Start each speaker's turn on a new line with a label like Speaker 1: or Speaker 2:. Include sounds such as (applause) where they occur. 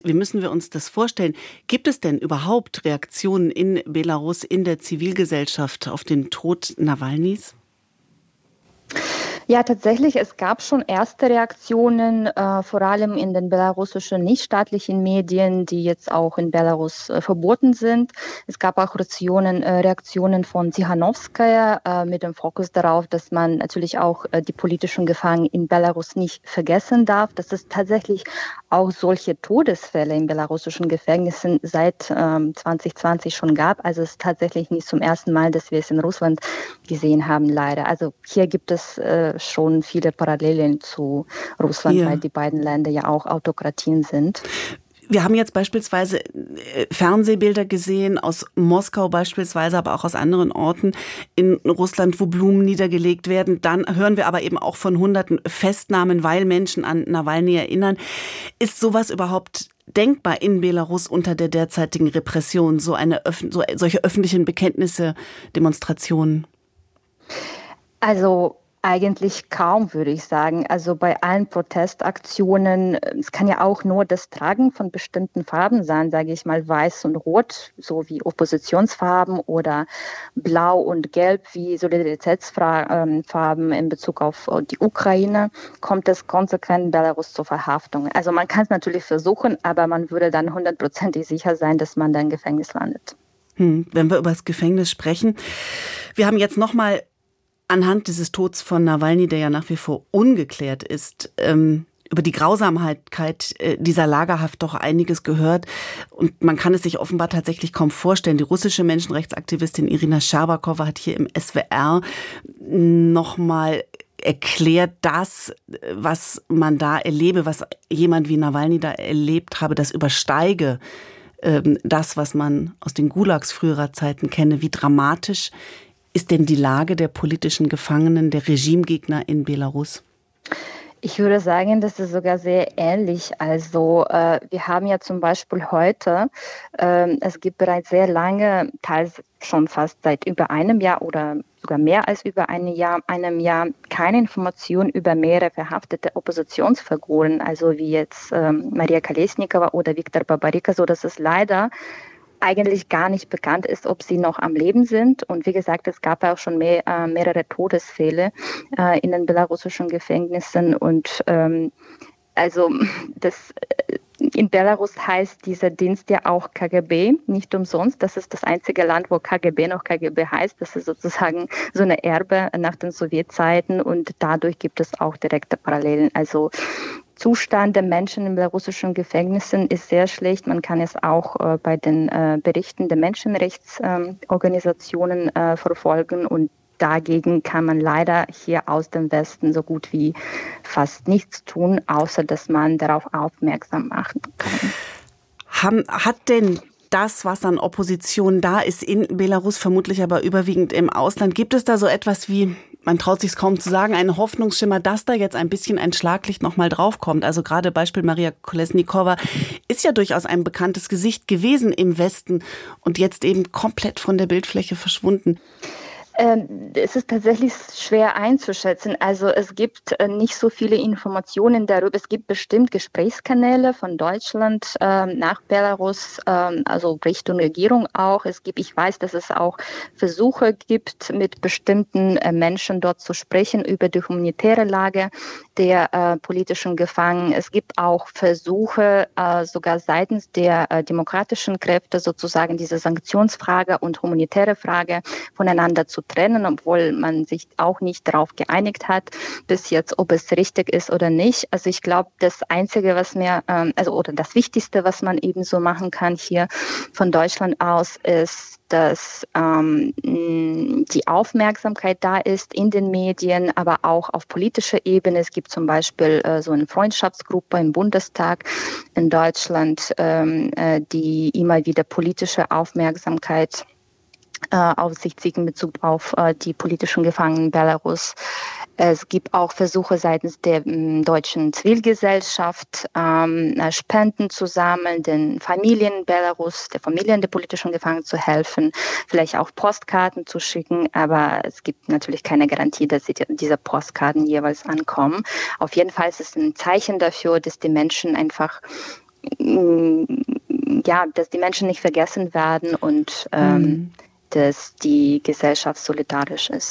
Speaker 1: Wie müssen wir uns das vorstellen? Gibt es denn überhaupt Reaktionen in Belarus, in der Zivilgesellschaft auf den Tod Nawalnys?
Speaker 2: Ja, tatsächlich, es gab schon erste Reaktionen, äh, vor allem in den belarussischen nichtstaatlichen Medien, die jetzt auch in Belarus äh, verboten sind. Es gab auch Reaktionen, äh, Reaktionen von Tsihanowskaja äh, mit dem Fokus darauf, dass man natürlich auch äh, die politischen Gefangenen in Belarus nicht vergessen darf, dass es tatsächlich auch solche Todesfälle in belarussischen Gefängnissen seit ähm, 2020 schon gab. Also es ist tatsächlich nicht zum ersten Mal, dass wir es in Russland gesehen haben, leider. Also hier gibt es äh, schon viele Parallelen zu Russland, ja. weil die beiden Länder ja auch Autokratien sind.
Speaker 1: Wir haben jetzt beispielsweise äh, Fernsehbilder gesehen aus Moskau beispielsweise, aber auch aus anderen Orten in Russland, wo Blumen niedergelegt werden. Dann hören wir aber eben auch von hunderten Festnahmen, weil Menschen an Nawalny erinnern. Ist sowas überhaupt denkbar in Belarus unter der derzeitigen Repression, so eine so, solche öffentlichen Bekenntnisse, Demonstrationen?
Speaker 2: Also eigentlich kaum, würde ich sagen. Also bei allen Protestaktionen, es kann ja auch nur das Tragen von bestimmten Farben sein, sage ich mal, weiß und rot, so wie Oppositionsfarben oder blau und gelb wie Solidaritätsfarben in Bezug auf die Ukraine, kommt es konsequent in Belarus zur Verhaftung. Also man kann es natürlich versuchen, aber man würde dann hundertprozentig sicher sein, dass man dann im Gefängnis landet.
Speaker 1: Hm, wenn wir über das Gefängnis sprechen. Wir haben jetzt nochmal anhand dieses Tods von Nawalny, der ja nach wie vor ungeklärt ist, ähm, über die Grausamkeit äh, dieser Lagerhaft doch einiges gehört. Und man kann es sich offenbar tatsächlich kaum vorstellen. Die russische Menschenrechtsaktivistin Irina Scherbakowa hat hier im SWR nochmal erklärt, das, was man da erlebe, was jemand wie Nawalny da erlebt habe, das übersteige ähm, das, was man aus den Gulags früherer Zeiten kenne, wie dramatisch ist denn die Lage der politischen Gefangenen, der Regimegegner in Belarus?
Speaker 2: Ich würde sagen, das ist sogar sehr ähnlich. Also äh, wir haben ja zum Beispiel heute, äh, es gibt bereits sehr lange, teils schon fast seit über einem Jahr oder sogar mehr als über ein Jahr, einem Jahr keine Information über mehrere verhaftete Oppositionsfiguren, also wie jetzt ähm, Maria Kolesnikova oder Viktor Babarika, so dass es leider eigentlich gar nicht bekannt ist, ob sie noch am Leben sind. Und wie gesagt, es gab auch schon mehr, äh, mehrere Todesfälle äh, in den belarussischen Gefängnissen. Und ähm, also (laughs) das äh, in Belarus heißt dieser Dienst ja auch KGB, nicht umsonst. Das ist das einzige Land, wo KGB noch KGB heißt. Das ist sozusagen (laughs) so eine Erbe nach den Sowjetzeiten und dadurch gibt es auch direkte Parallelen. Also Zustand der Menschen in belarussischen Gefängnissen ist sehr schlecht. Man kann es auch äh, bei den äh, Berichten der Menschenrechtsorganisationen äh, verfolgen und dagegen kann man leider hier aus dem Westen so gut wie fast nichts tun, außer dass man darauf aufmerksam machen kann.
Speaker 1: Hat denn das, was an Opposition da ist in Belarus, vermutlich aber überwiegend im Ausland, gibt es da so etwas wie man traut sich kaum zu sagen, ein Hoffnungsschimmer, dass da jetzt ein bisschen ein Schlaglicht nochmal draufkommt. Also gerade Beispiel Maria Kolesnikova ist ja durchaus ein bekanntes Gesicht gewesen im Westen und jetzt eben komplett von der Bildfläche verschwunden.
Speaker 2: Ähm, es ist tatsächlich schwer einzuschätzen. Also es gibt äh, nicht so viele Informationen darüber. Es gibt bestimmt Gesprächskanäle von Deutschland ähm, nach Belarus, ähm, also Richtung Regierung auch. Es gibt, ich weiß, dass es auch Versuche gibt, mit bestimmten äh, Menschen dort zu sprechen über die humanitäre Lage der äh, politischen Gefangenen. Es gibt auch Versuche, sogar seitens der demokratischen Kräfte sozusagen diese Sanktionsfrage und humanitäre Frage voneinander zu trennen, obwohl man sich auch nicht darauf geeinigt hat bis jetzt, ob es richtig ist oder nicht. Also ich glaube, das Einzige, was mir, ähm, also oder das Wichtigste, was man eben so machen kann hier von Deutschland aus, ist, dass ähm, die Aufmerksamkeit da ist in den Medien, aber auch auf politischer Ebene. Es gibt zum Beispiel äh, so eine Freundschaftsgruppe im Bundestag in Deutschland, ähm, äh, die immer wieder politische Aufmerksamkeit äh, auf sich zieht in Bezug auf äh, die politischen Gefangenen Belarus. Es gibt auch Versuche seitens der m, deutschen Zivilgesellschaft, ähm, äh, Spenden zu sammeln, den Familien Belarus, der Familien der politischen Gefangenen zu helfen, vielleicht auch Postkarten zu schicken, aber es gibt natürlich keine Garantie, dass diese Postkarten jeweils ankommen. Auf jeden Fall ist es ein Zeichen dafür, dass die Menschen einfach ja, dass die Menschen nicht vergessen werden und ähm, mhm. Dass die Gesellschaft solidarisch ist.